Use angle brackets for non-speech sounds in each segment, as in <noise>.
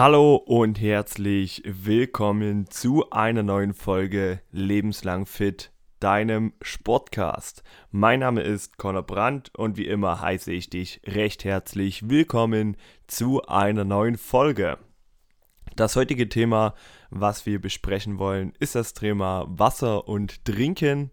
Hallo und herzlich willkommen zu einer neuen Folge Lebenslang Fit, deinem Sportcast. Mein Name ist Conor Brandt und wie immer heiße ich dich recht herzlich willkommen zu einer neuen Folge. Das heutige Thema, was wir besprechen wollen, ist das Thema Wasser und Trinken.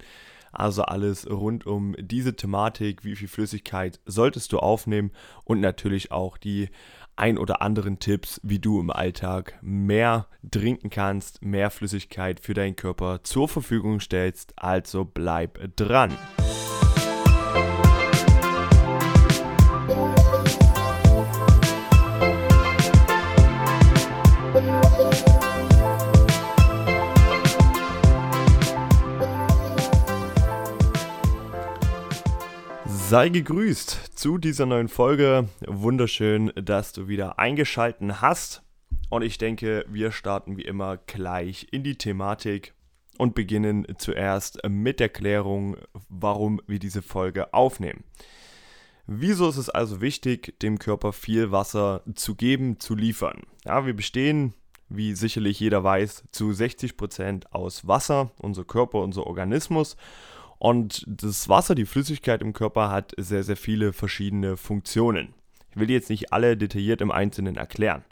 Also alles rund um diese Thematik, wie viel Flüssigkeit solltest du aufnehmen und natürlich auch die ein oder anderen Tipps, wie du im Alltag mehr trinken kannst, mehr Flüssigkeit für deinen Körper zur Verfügung stellst. Also bleib dran. Sei gegrüßt zu dieser neuen Folge. Wunderschön, dass du wieder eingeschalten hast. Und ich denke, wir starten wie immer gleich in die Thematik und beginnen zuerst mit der Klärung, warum wir diese Folge aufnehmen. Wieso ist es also wichtig, dem Körper viel Wasser zu geben, zu liefern? Ja, wir bestehen, wie sicherlich jeder weiß, zu 60 Prozent aus Wasser, unser Körper, unser Organismus. Und das Wasser, die Flüssigkeit im Körper, hat sehr, sehr viele verschiedene Funktionen. Ich will jetzt nicht alle detailliert im Einzelnen erklären.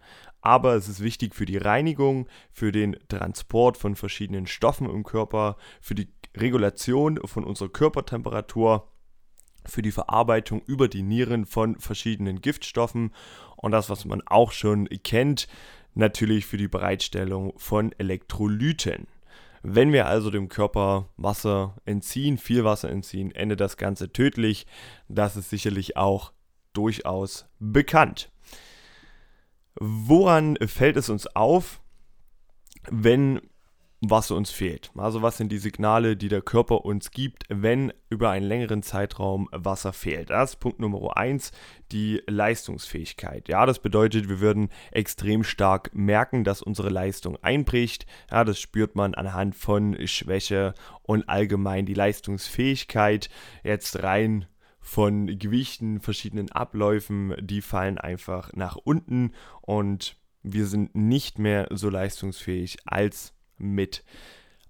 Aber es ist wichtig für die Reinigung, für den Transport von verschiedenen Stoffen im Körper, für die Regulation von unserer Körpertemperatur, für die Verarbeitung über die Nieren von verschiedenen Giftstoffen und das, was man auch schon kennt, natürlich für die Bereitstellung von Elektrolyten. Wenn wir also dem Körper Wasser entziehen, viel Wasser entziehen, endet das Ganze tödlich. Das ist sicherlich auch durchaus bekannt. Woran fällt es uns auf, wenn was uns fehlt. Also was sind die Signale, die der Körper uns gibt, wenn über einen längeren Zeitraum Wasser fehlt. Das ist Punkt Nummer 1, die Leistungsfähigkeit. Ja, das bedeutet, wir würden extrem stark merken, dass unsere Leistung einbricht. Ja, das spürt man anhand von Schwäche und allgemein die Leistungsfähigkeit. Jetzt rein von Gewichten, verschiedenen Abläufen, die fallen einfach nach unten und wir sind nicht mehr so leistungsfähig als mit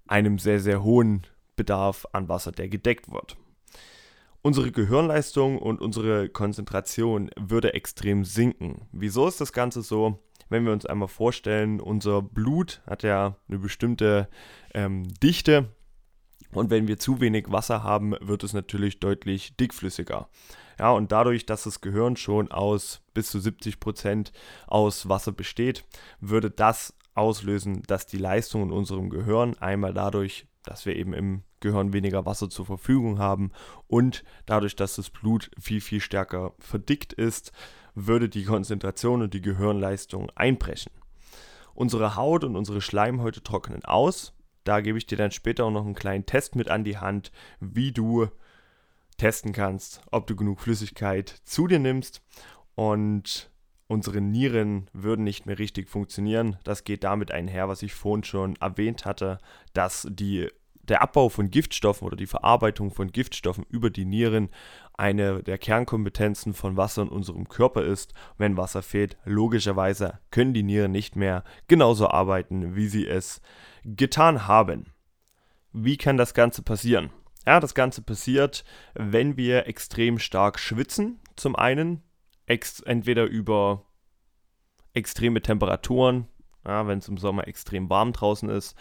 einem sehr, sehr hohen Bedarf an Wasser, der gedeckt wird. Unsere Gehirnleistung und unsere Konzentration würde extrem sinken. Wieso ist das Ganze so? Wenn wir uns einmal vorstellen, unser Blut hat ja eine bestimmte ähm, Dichte und wenn wir zu wenig Wasser haben, wird es natürlich deutlich dickflüssiger. Ja, und dadurch, dass das Gehirn schon aus bis zu 70 Prozent aus Wasser besteht, würde das auslösen, dass die Leistung in unserem Gehirn einmal dadurch, dass wir eben im Gehirn weniger Wasser zur Verfügung haben und dadurch, dass das Blut viel, viel stärker verdickt ist, würde die Konzentration und die Gehirnleistung einbrechen. Unsere Haut und unsere Schleimhäute trocknen aus. Da gebe ich dir dann später auch noch einen kleinen Test mit an die Hand, wie du testen kannst, ob du genug Flüssigkeit zu dir nimmst. Und unsere Nieren würden nicht mehr richtig funktionieren. Das geht damit einher, was ich vorhin schon erwähnt hatte, dass die, der Abbau von Giftstoffen oder die Verarbeitung von Giftstoffen über die Nieren eine der Kernkompetenzen von Wasser in unserem Körper ist. Wenn Wasser fehlt, logischerweise können die Nieren nicht mehr genauso arbeiten, wie sie es getan haben. Wie kann das Ganze passieren? Ja, das Ganze passiert, wenn wir extrem stark schwitzen, zum einen, entweder über extreme Temperaturen, ja, wenn es im Sommer extrem warm draußen ist,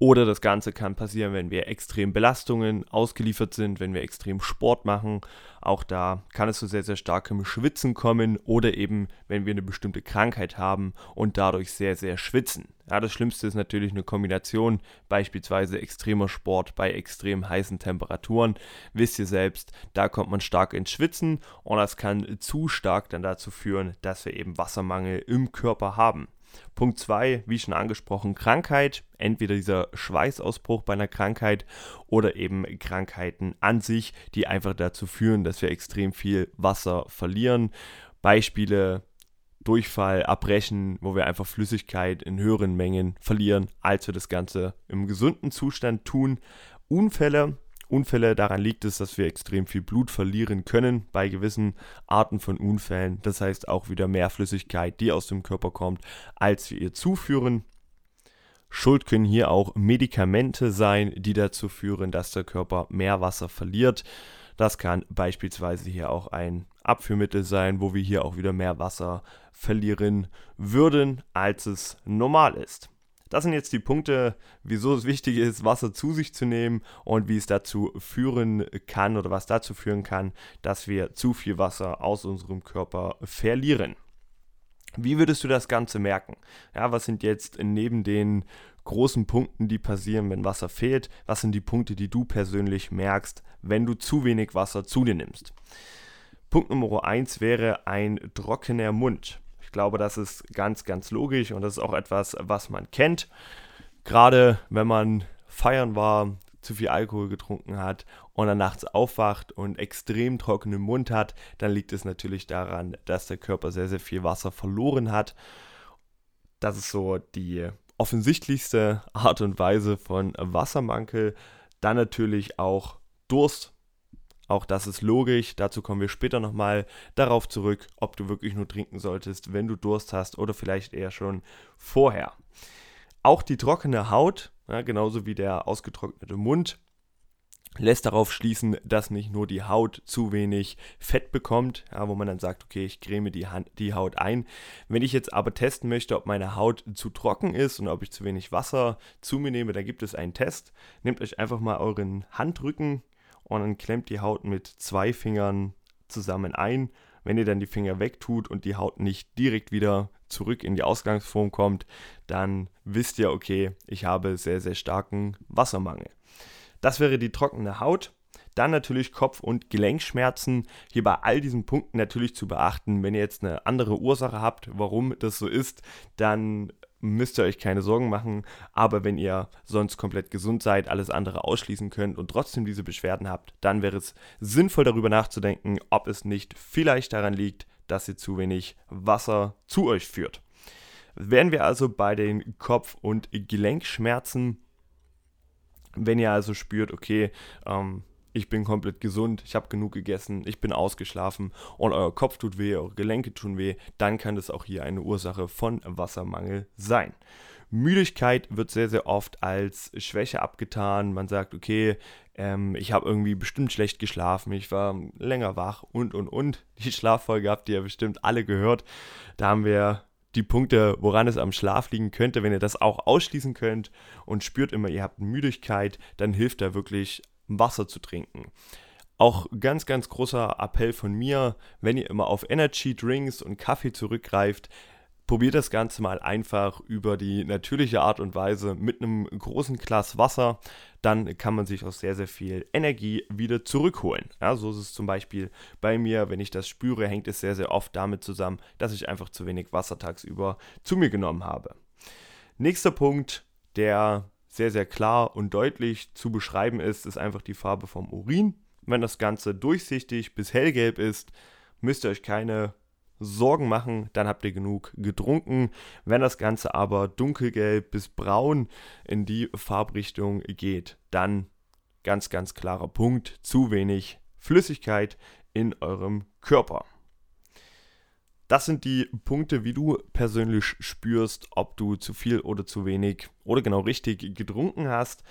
oder das Ganze kann passieren, wenn wir extrem Belastungen ausgeliefert sind, wenn wir extrem Sport machen. Auch da kann es zu sehr, sehr starkem Schwitzen kommen oder eben, wenn wir eine bestimmte Krankheit haben und dadurch sehr, sehr schwitzen. Ja, das Schlimmste ist natürlich eine Kombination, beispielsweise extremer Sport bei extrem heißen Temperaturen. Wisst ihr selbst, da kommt man stark ins Schwitzen und das kann zu stark dann dazu führen, dass wir eben Wassermangel im Körper haben. Punkt 2, wie schon angesprochen, Krankheit. Entweder dieser Schweißausbruch bei einer Krankheit oder eben Krankheiten an sich, die einfach dazu führen, dass wir extrem viel Wasser verlieren. Beispiele Durchfall, Abbrechen, wo wir einfach Flüssigkeit in höheren Mengen verlieren, als wir das Ganze im gesunden Zustand tun. Unfälle Unfälle, daran liegt es, dass wir extrem viel Blut verlieren können bei gewissen Arten von Unfällen. Das heißt auch wieder mehr Flüssigkeit, die aus dem Körper kommt, als wir ihr zuführen. Schuld können hier auch Medikamente sein, die dazu führen, dass der Körper mehr Wasser verliert. Das kann beispielsweise hier auch ein Abführmittel sein, wo wir hier auch wieder mehr Wasser verlieren würden, als es normal ist. Das sind jetzt die Punkte, wieso es wichtig ist, Wasser zu sich zu nehmen und wie es dazu führen kann oder was dazu führen kann, dass wir zu viel Wasser aus unserem Körper verlieren. Wie würdest du das Ganze merken? Ja, was sind jetzt neben den großen Punkten, die passieren, wenn Wasser fehlt, was sind die Punkte, die du persönlich merkst, wenn du zu wenig Wasser zu dir nimmst? Punkt Nummer 1 wäre ein trockener Mund. Ich glaube, das ist ganz, ganz logisch und das ist auch etwas, was man kennt. Gerade wenn man feiern war, zu viel Alkohol getrunken hat und dann nachts aufwacht und extrem trockenen Mund hat, dann liegt es natürlich daran, dass der Körper sehr, sehr viel Wasser verloren hat. Das ist so die offensichtlichste Art und Weise von Wassermangel. Dann natürlich auch Durst. Auch das ist logisch. Dazu kommen wir später nochmal darauf zurück, ob du wirklich nur trinken solltest, wenn du Durst hast oder vielleicht eher schon vorher. Auch die trockene Haut, ja, genauso wie der ausgetrocknete Mund, lässt darauf schließen, dass nicht nur die Haut zu wenig Fett bekommt, ja, wo man dann sagt, okay, ich creme die, Hand, die Haut ein. Wenn ich jetzt aber testen möchte, ob meine Haut zu trocken ist und ob ich zu wenig Wasser zu mir nehme, dann gibt es einen Test. Nehmt euch einfach mal euren Handrücken, und dann klemmt die Haut mit zwei Fingern zusammen ein. Wenn ihr dann die Finger wegtut und die Haut nicht direkt wieder zurück in die Ausgangsform kommt, dann wisst ihr, okay, ich habe sehr, sehr starken Wassermangel. Das wäre die trockene Haut. Dann natürlich Kopf- und Gelenkschmerzen. Hier bei all diesen Punkten natürlich zu beachten, wenn ihr jetzt eine andere Ursache habt, warum das so ist, dann müsst ihr euch keine Sorgen machen. Aber wenn ihr sonst komplett gesund seid, alles andere ausschließen könnt und trotzdem diese Beschwerden habt, dann wäre es sinnvoll darüber nachzudenken, ob es nicht vielleicht daran liegt, dass ihr zu wenig Wasser zu euch führt. Wären wir also bei den Kopf- und Gelenkschmerzen, wenn ihr also spürt, okay, ähm, ich bin komplett gesund, ich habe genug gegessen, ich bin ausgeschlafen und euer Kopf tut weh, eure Gelenke tun weh, dann kann das auch hier eine Ursache von Wassermangel sein. Müdigkeit wird sehr, sehr oft als Schwäche abgetan. Man sagt, okay, ähm, ich habe irgendwie bestimmt schlecht geschlafen, ich war länger wach und, und, und. Die Schlaffolge habt ihr ja bestimmt alle gehört. Da haben wir die Punkte, woran es am Schlaf liegen könnte. Wenn ihr das auch ausschließen könnt und spürt immer, ihr habt Müdigkeit, dann hilft da wirklich Wasser zu trinken. Auch ganz, ganz großer Appell von mir, wenn ihr immer auf Energy Drinks und Kaffee zurückgreift, probiert das Ganze mal einfach über die natürliche Art und Weise mit einem großen Glas Wasser. Dann kann man sich auch sehr, sehr viel Energie wieder zurückholen. Ja, so ist es zum Beispiel bei mir, wenn ich das spüre, hängt es sehr, sehr oft damit zusammen, dass ich einfach zu wenig Wasser tagsüber zu mir genommen habe. Nächster Punkt, der sehr, sehr klar und deutlich zu beschreiben ist, ist einfach die Farbe vom Urin. Wenn das Ganze durchsichtig bis hellgelb ist, müsst ihr euch keine Sorgen machen, dann habt ihr genug getrunken. Wenn das Ganze aber dunkelgelb bis braun in die Farbrichtung geht, dann ganz, ganz klarer Punkt, zu wenig Flüssigkeit in eurem Körper. Das sind die Punkte, wie du persönlich spürst, ob du zu viel oder zu wenig oder genau richtig getrunken hast.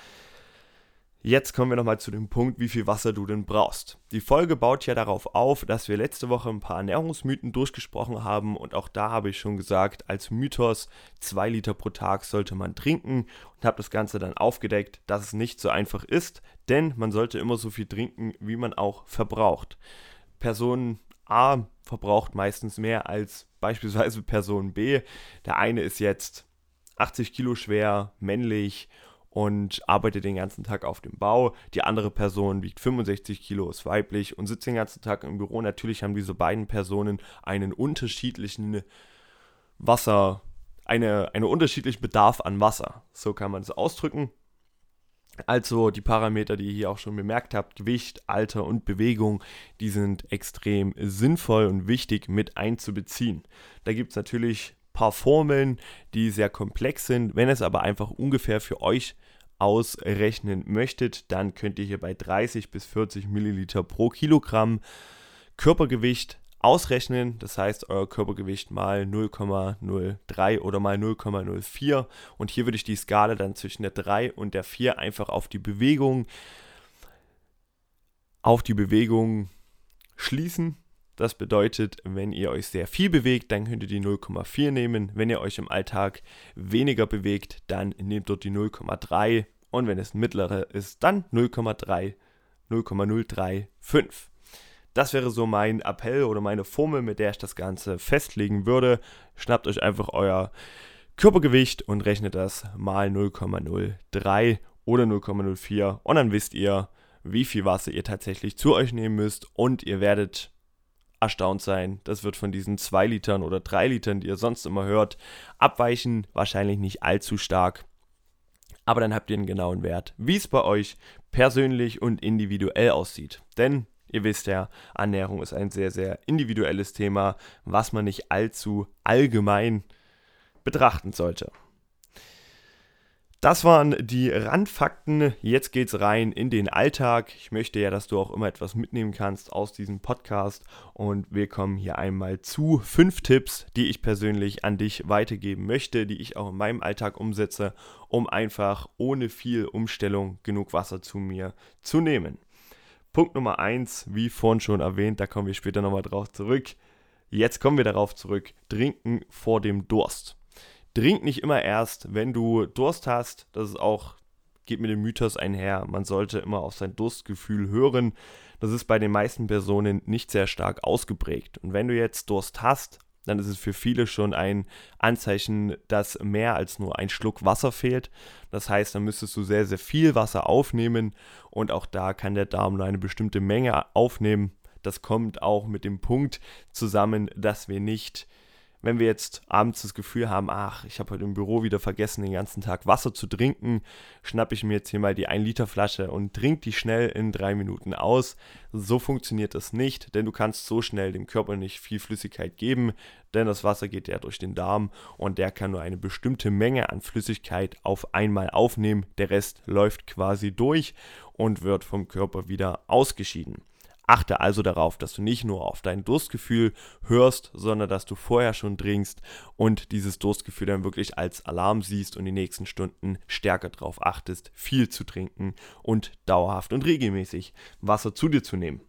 Jetzt kommen wir nochmal zu dem Punkt, wie viel Wasser du denn brauchst. Die Folge baut ja darauf auf, dass wir letzte Woche ein paar Ernährungsmythen durchgesprochen haben und auch da habe ich schon gesagt, als Mythos 2 Liter pro Tag sollte man trinken und habe das Ganze dann aufgedeckt, dass es nicht so einfach ist, denn man sollte immer so viel trinken, wie man auch verbraucht. Personen A verbraucht meistens mehr als beispielsweise Person B. Der eine ist jetzt 80 Kilo schwer, männlich und arbeitet den ganzen Tag auf dem Bau. Die andere Person wiegt 65 Kilo, ist weiblich und sitzt den ganzen Tag im Büro. Natürlich haben diese beiden Personen einen unterschiedlichen Wasser, eine, einen unterschiedlichen Bedarf an Wasser. So kann man es ausdrücken. Also die Parameter, die ihr hier auch schon bemerkt habt, Gewicht, Alter und Bewegung, die sind extrem sinnvoll und wichtig mit einzubeziehen. Da gibt es natürlich ein paar Formeln, die sehr komplex sind. Wenn es aber einfach ungefähr für euch ausrechnen möchtet, dann könnt ihr hier bei 30 bis 40 Milliliter pro Kilogramm Körpergewicht ausrechnen. Das heißt, euer Körpergewicht mal 0,03 oder mal 0,04. Und hier würde ich die Skala dann zwischen der 3 und der 4 einfach auf die Bewegung, auf die Bewegung schließen. Das bedeutet, wenn ihr euch sehr viel bewegt, dann könnt ihr die 0,4 nehmen. Wenn ihr euch im Alltag weniger bewegt, dann nehmt dort die 0,3. Und wenn es mittlere ist, dann 0,3, 0,035. Das wäre so mein Appell oder meine Formel, mit der ich das Ganze festlegen würde. Schnappt euch einfach euer Körpergewicht und rechnet das mal 0,03 oder 0,04 und dann wisst ihr, wie viel Wasser ihr tatsächlich zu euch nehmen müsst und ihr werdet erstaunt sein. Das wird von diesen 2 Litern oder 3 Litern, die ihr sonst immer hört, abweichen. Wahrscheinlich nicht allzu stark. Aber dann habt ihr einen genauen Wert, wie es bei euch persönlich und individuell aussieht. Denn Ihr wisst ja, Ernährung ist ein sehr, sehr individuelles Thema, was man nicht allzu allgemein betrachten sollte. Das waren die Randfakten. Jetzt geht's rein in den Alltag. Ich möchte ja, dass du auch immer etwas mitnehmen kannst aus diesem Podcast. Und wir kommen hier einmal zu fünf Tipps, die ich persönlich an dich weitergeben möchte, die ich auch in meinem Alltag umsetze, um einfach ohne viel Umstellung genug Wasser zu mir zu nehmen. Punkt Nummer 1, wie vorhin schon erwähnt, da kommen wir später nochmal drauf zurück. Jetzt kommen wir darauf zurück. Trinken vor dem Durst. Trink nicht immer erst, wenn du Durst hast. Das ist auch, geht mit dem Mythos einher. Man sollte immer auf sein Durstgefühl hören. Das ist bei den meisten Personen nicht sehr stark ausgeprägt. Und wenn du jetzt Durst hast dann ist es für viele schon ein Anzeichen, dass mehr als nur ein Schluck Wasser fehlt. Das heißt, dann müsstest du sehr, sehr viel Wasser aufnehmen und auch da kann der Darm nur eine bestimmte Menge aufnehmen. Das kommt auch mit dem Punkt zusammen, dass wir nicht wenn wir jetzt abends das Gefühl haben, ach, ich habe heute im Büro wieder vergessen, den ganzen Tag Wasser zu trinken, schnappe ich mir jetzt hier mal die 1 Liter Flasche und trinke die schnell in drei Minuten aus. So funktioniert das nicht, denn du kannst so schnell dem Körper nicht viel Flüssigkeit geben, denn das Wasser geht ja durch den Darm und der kann nur eine bestimmte Menge an Flüssigkeit auf einmal aufnehmen. Der Rest läuft quasi durch und wird vom Körper wieder ausgeschieden. Achte also darauf, dass du nicht nur auf dein Durstgefühl hörst, sondern dass du vorher schon trinkst und dieses Durstgefühl dann wirklich als Alarm siehst und die nächsten Stunden stärker darauf achtest, viel zu trinken und dauerhaft und regelmäßig Wasser zu dir zu nehmen.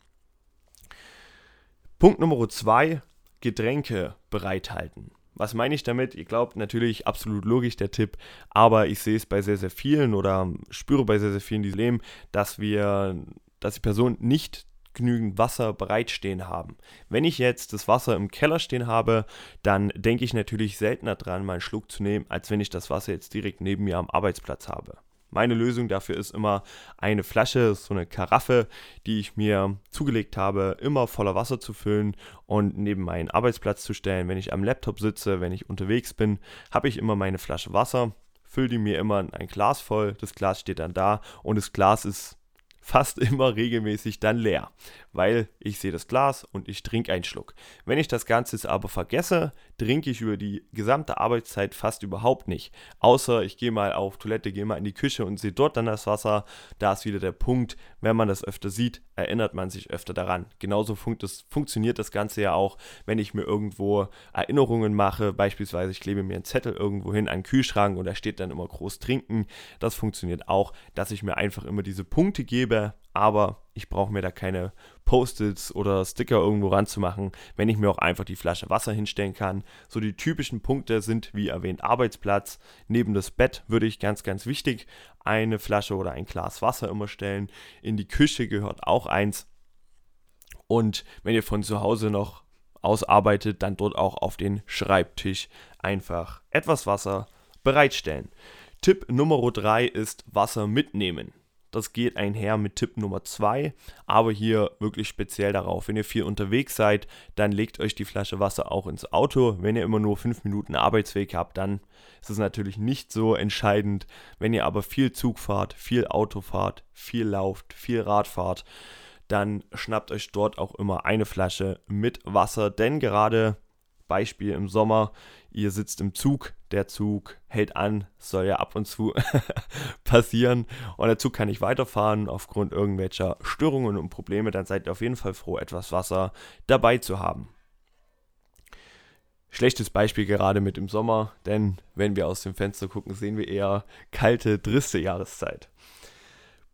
Punkt Nummer zwei: Getränke bereithalten. Was meine ich damit? Ihr glaubt natürlich absolut logisch der Tipp, aber ich sehe es bei sehr, sehr vielen oder spüre bei sehr, sehr vielen, die leben, dass wir, dass die Person nicht genügend Wasser bereitstehen haben. Wenn ich jetzt das Wasser im Keller stehen habe, dann denke ich natürlich seltener dran, mal einen Schluck zu nehmen, als wenn ich das Wasser jetzt direkt neben mir am Arbeitsplatz habe. Meine Lösung dafür ist immer eine Flasche, so eine Karaffe, die ich mir zugelegt habe, immer voller Wasser zu füllen und neben meinen Arbeitsplatz zu stellen. Wenn ich am Laptop sitze, wenn ich unterwegs bin, habe ich immer meine Flasche Wasser, fülle die mir immer in ein Glas voll. Das Glas steht dann da und das Glas ist fast immer regelmäßig dann leer, weil ich sehe das Glas und ich trinke einen Schluck. Wenn ich das Ganze aber vergesse, trinke ich über die gesamte Arbeitszeit fast überhaupt nicht. Außer ich gehe mal auf Toilette, gehe mal in die Küche und sehe dort dann das Wasser. Da ist wieder der Punkt, wenn man das öfter sieht, erinnert man sich öfter daran. Genauso funkt das, funktioniert das Ganze ja auch, wenn ich mir irgendwo Erinnerungen mache. Beispielsweise, ich klebe mir einen Zettel irgendwo hin an den Kühlschrank und da steht dann immer groß trinken. Das funktioniert auch, dass ich mir einfach immer diese Punkte gebe, aber ich brauche mir da keine Post-its oder Sticker irgendwo ranzumachen, wenn ich mir auch einfach die Flasche Wasser hinstellen kann. So die typischen Punkte sind, wie erwähnt, Arbeitsplatz. Neben das Bett würde ich ganz, ganz wichtig eine Flasche oder ein Glas Wasser immer stellen. In die Küche gehört auch eins. Und wenn ihr von zu Hause noch ausarbeitet, dann dort auch auf den Schreibtisch einfach etwas Wasser bereitstellen. Tipp Nummer 3 ist Wasser mitnehmen. Das geht einher mit Tipp Nummer 2, aber hier wirklich speziell darauf. Wenn ihr viel unterwegs seid, dann legt euch die Flasche Wasser auch ins Auto. Wenn ihr immer nur 5 Minuten Arbeitsweg habt, dann ist es natürlich nicht so entscheidend. Wenn ihr aber viel Zug fahrt, viel Auto fahrt, viel lauft, viel Rad fahrt, dann schnappt euch dort auch immer eine Flasche mit Wasser, denn gerade Beispiel im Sommer, ihr sitzt im Zug, der Zug hält an, soll ja ab und zu <laughs> passieren und der Zug kann nicht weiterfahren aufgrund irgendwelcher Störungen und Probleme, dann seid ihr auf jeden Fall froh, etwas Wasser dabei zu haben. Schlechtes Beispiel gerade mit dem Sommer, denn wenn wir aus dem Fenster gucken, sehen wir eher kalte, triste Jahreszeit.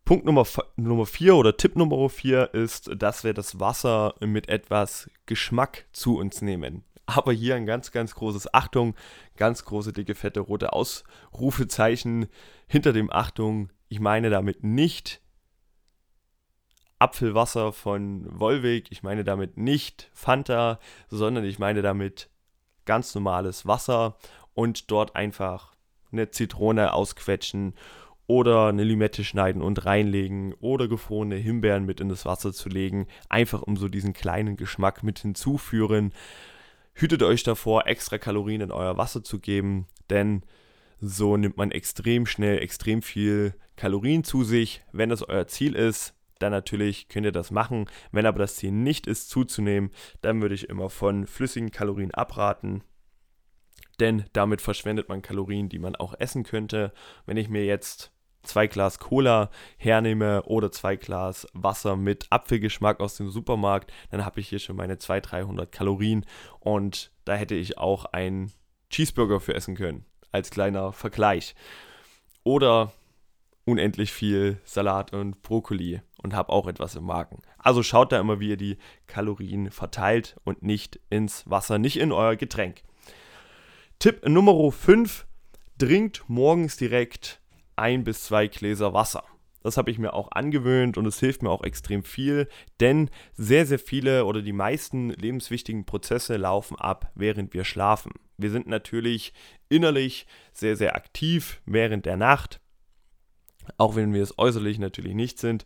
Punkt Nummer, Nummer 4 oder Tipp Nummer 4 ist, dass wir das Wasser mit etwas Geschmack zu uns nehmen. Aber hier ein ganz, ganz großes Achtung, ganz große, dicke, fette, rote Ausrufezeichen hinter dem Achtung. Ich meine damit nicht Apfelwasser von Wolwig, ich meine damit nicht Fanta, sondern ich meine damit ganz normales Wasser und dort einfach eine Zitrone ausquetschen oder eine Limette schneiden und reinlegen oder gefrorene Himbeeren mit in das Wasser zu legen, einfach um so diesen kleinen Geschmack mit hinzuführen. Hütet euch davor, extra Kalorien in euer Wasser zu geben, denn so nimmt man extrem schnell extrem viel Kalorien zu sich. Wenn das euer Ziel ist, dann natürlich könnt ihr das machen. Wenn aber das Ziel nicht ist, zuzunehmen, dann würde ich immer von flüssigen Kalorien abraten denn damit verschwendet man Kalorien, die man auch essen könnte. Wenn ich mir jetzt zwei Glas Cola hernehme oder zwei Glas Wasser mit Apfelgeschmack aus dem Supermarkt, dann habe ich hier schon meine 200, 300 Kalorien und da hätte ich auch einen Cheeseburger für essen können, als kleiner Vergleich. Oder unendlich viel Salat und Brokkoli und habe auch etwas im Magen. Also schaut da immer, wie ihr die Kalorien verteilt und nicht ins Wasser, nicht in euer Getränk. Tipp Nummer 5, trinkt morgens direkt ein bis zwei Gläser Wasser. Das habe ich mir auch angewöhnt und es hilft mir auch extrem viel, denn sehr, sehr viele oder die meisten lebenswichtigen Prozesse laufen ab, während wir schlafen. Wir sind natürlich innerlich sehr, sehr aktiv während der Nacht, auch wenn wir es äußerlich natürlich nicht sind.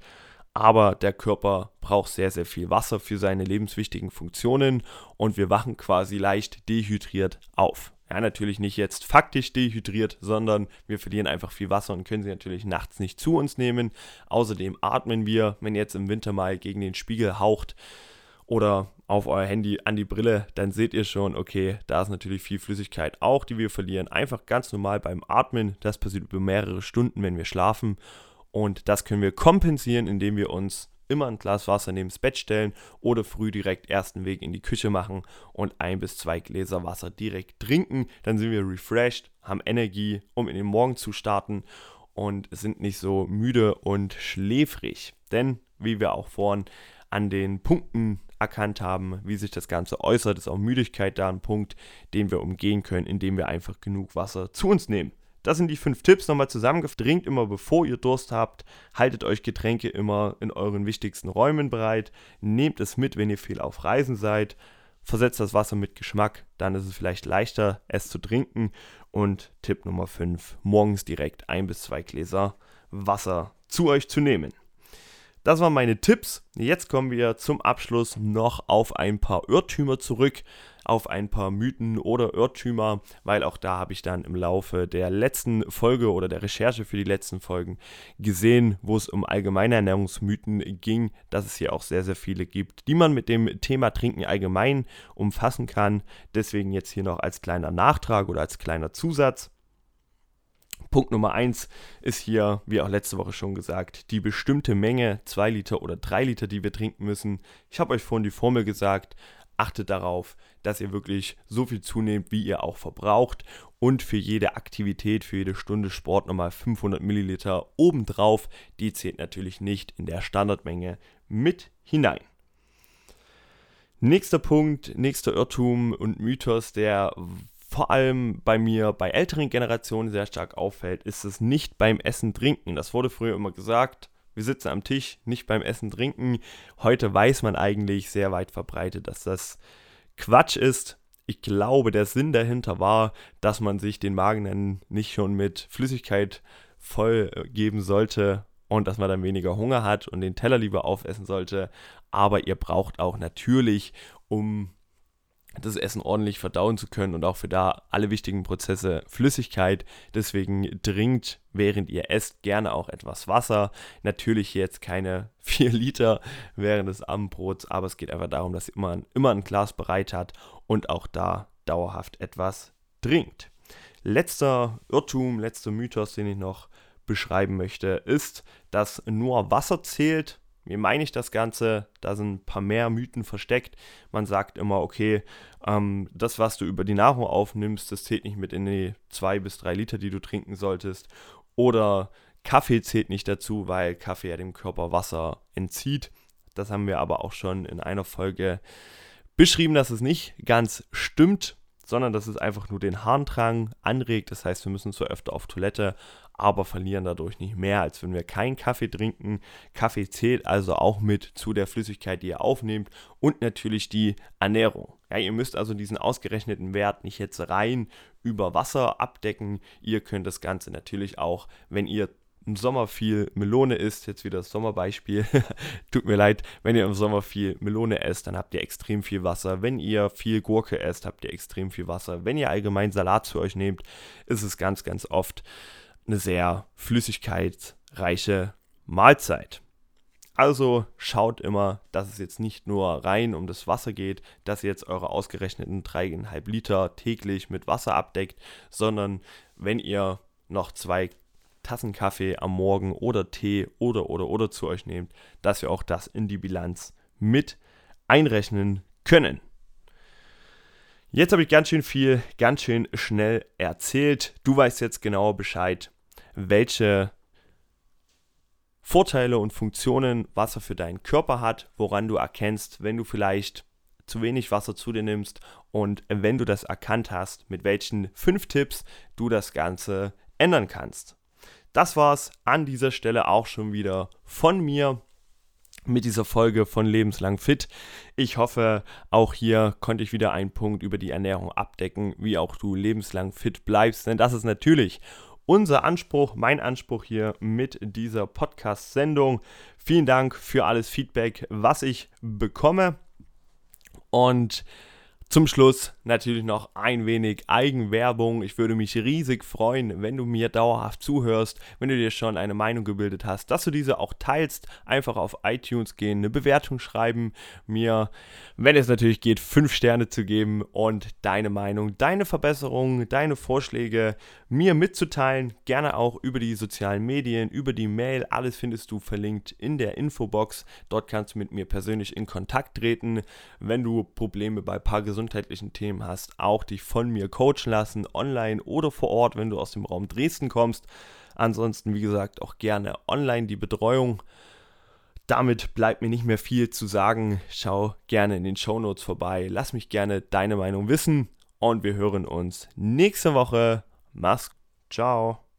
Aber der Körper braucht sehr, sehr viel Wasser für seine lebenswichtigen Funktionen und wir wachen quasi leicht dehydriert auf. Ja, natürlich nicht jetzt faktisch dehydriert, sondern wir verlieren einfach viel Wasser und können sie natürlich nachts nicht zu uns nehmen. Außerdem atmen wir, wenn jetzt im Winter mal gegen den Spiegel haucht oder auf euer Handy an die Brille, dann seht ihr schon, okay, da ist natürlich viel Flüssigkeit auch, die wir verlieren. Einfach ganz normal beim Atmen. Das passiert über mehrere Stunden, wenn wir schlafen. Und das können wir kompensieren, indem wir uns immer ein Glas Wasser neben das Bett stellen oder früh direkt ersten Weg in die Küche machen und ein bis zwei Gläser Wasser direkt trinken. Dann sind wir refreshed, haben Energie, um in den Morgen zu starten und sind nicht so müde und schläfrig. Denn, wie wir auch vorhin an den Punkten erkannt haben, wie sich das Ganze äußert, ist auch Müdigkeit da ein Punkt, den wir umgehen können, indem wir einfach genug Wasser zu uns nehmen. Das sind die fünf Tipps nochmal zusammengefasst. Trinkt immer bevor ihr Durst habt. Haltet euch Getränke immer in euren wichtigsten Räumen bereit. Nehmt es mit, wenn ihr viel auf Reisen seid. Versetzt das Wasser mit Geschmack, dann ist es vielleicht leichter, es zu trinken. Und Tipp Nummer 5, morgens direkt ein bis zwei Gläser Wasser zu euch zu nehmen. Das waren meine Tipps. Jetzt kommen wir zum Abschluss noch auf ein paar Irrtümer zurück, auf ein paar Mythen oder Irrtümer, weil auch da habe ich dann im Laufe der letzten Folge oder der Recherche für die letzten Folgen gesehen, wo es um allgemeine Ernährungsmythen ging, dass es hier auch sehr, sehr viele gibt, die man mit dem Thema Trinken allgemein umfassen kann. Deswegen jetzt hier noch als kleiner Nachtrag oder als kleiner Zusatz. Punkt Nummer 1 ist hier, wie auch letzte Woche schon gesagt, die bestimmte Menge, 2 Liter oder 3 Liter, die wir trinken müssen. Ich habe euch vorhin die Formel gesagt, achtet darauf, dass ihr wirklich so viel zunehmt, wie ihr auch verbraucht und für jede Aktivität, für jede Stunde Sport nochmal 500 Milliliter obendrauf. Die zählt natürlich nicht in der Standardmenge mit hinein. Nächster Punkt, nächster Irrtum und Mythos, der vor allem bei mir bei älteren Generationen sehr stark auffällt, ist es nicht beim Essen trinken. Das wurde früher immer gesagt. Wir sitzen am Tisch, nicht beim Essen trinken. Heute weiß man eigentlich sehr weit verbreitet, dass das Quatsch ist. Ich glaube, der Sinn dahinter war, dass man sich den Magen dann nicht schon mit Flüssigkeit voll geben sollte und dass man dann weniger Hunger hat und den Teller lieber aufessen sollte. Aber ihr braucht auch natürlich, um das Essen ordentlich verdauen zu können und auch für da alle wichtigen Prozesse Flüssigkeit. Deswegen trinkt, während ihr esst, gerne auch etwas Wasser. Natürlich jetzt keine <laughs> 4 Liter während des Abendbrots, aber es geht einfach darum, dass ihr immer, immer ein Glas bereit hat und auch da dauerhaft etwas trinkt. Letzter Irrtum, letzter Mythos, den ich noch beschreiben möchte, ist, dass nur Wasser zählt. Wie meine ich das Ganze? Da sind ein paar mehr Mythen versteckt. Man sagt immer, okay, ähm, das, was du über die Nahrung aufnimmst, das zählt nicht mit in die zwei bis drei Liter, die du trinken solltest. Oder Kaffee zählt nicht dazu, weil Kaffee ja dem Körper Wasser entzieht. Das haben wir aber auch schon in einer Folge beschrieben, dass es nicht ganz stimmt, sondern dass es einfach nur den Harndrang anregt. Das heißt, wir müssen so öfter auf Toilette, aber verlieren dadurch nicht mehr, als wenn wir keinen Kaffee trinken. Kaffee zählt also auch mit zu der Flüssigkeit, die ihr aufnehmt und natürlich die Ernährung. Ja, ihr müsst also diesen ausgerechneten Wert nicht jetzt rein über Wasser abdecken. Ihr könnt das Ganze natürlich auch, wenn ihr im Sommer viel Melone isst, jetzt wieder das Sommerbeispiel, <laughs> tut mir leid, wenn ihr im Sommer viel Melone esst, dann habt ihr extrem viel Wasser. Wenn ihr viel Gurke esst, habt ihr extrem viel Wasser. Wenn ihr allgemein Salat zu euch nehmt, ist es ganz, ganz oft eine sehr flüssigkeitsreiche Mahlzeit. Also schaut immer, dass es jetzt nicht nur rein um das Wasser geht, dass ihr jetzt eure ausgerechneten 3,5 Liter täglich mit Wasser abdeckt, sondern wenn ihr noch zwei Tassen Kaffee am Morgen oder Tee oder oder oder zu euch nehmt, dass wir auch das in die Bilanz mit einrechnen können. Jetzt habe ich ganz schön viel, ganz schön schnell erzählt. Du weißt jetzt genau Bescheid, welche Vorteile und Funktionen Wasser für deinen Körper hat, woran du erkennst, wenn du vielleicht zu wenig Wasser zu dir nimmst und wenn du das erkannt hast, mit welchen fünf Tipps du das Ganze ändern kannst. Das war's an dieser Stelle auch schon wieder von mir mit dieser Folge von Lebenslang Fit. Ich hoffe, auch hier konnte ich wieder einen Punkt über die Ernährung abdecken, wie auch du lebenslang fit bleibst. Denn das ist natürlich unser Anspruch, mein Anspruch hier mit dieser Podcast-Sendung. Vielen Dank für alles Feedback, was ich bekomme. Und zum Schluss natürlich noch ein wenig Eigenwerbung. Ich würde mich riesig freuen, wenn du mir dauerhaft zuhörst, wenn du dir schon eine Meinung gebildet hast, dass du diese auch teilst. Einfach auf iTunes gehen, eine Bewertung schreiben, mir, wenn es natürlich geht, fünf Sterne zu geben und deine Meinung, deine Verbesserungen, deine Vorschläge mir mitzuteilen. Gerne auch über die sozialen Medien, über die Mail. Alles findest du verlinkt in der Infobox. Dort kannst du mit mir persönlich in Kontakt treten, wenn du Probleme bei paar gesundheitlichen Themen hast. Auch dich von mir coachen lassen, online oder vor Ort, wenn du aus dem Raum Dresden kommst. Ansonsten, wie gesagt, auch gerne online die Betreuung. Damit bleibt mir nicht mehr viel zu sagen. Schau gerne in den Show Notes vorbei. Lass mich gerne deine Meinung wissen. Und wir hören uns nächste Woche. Mach's. Ciao.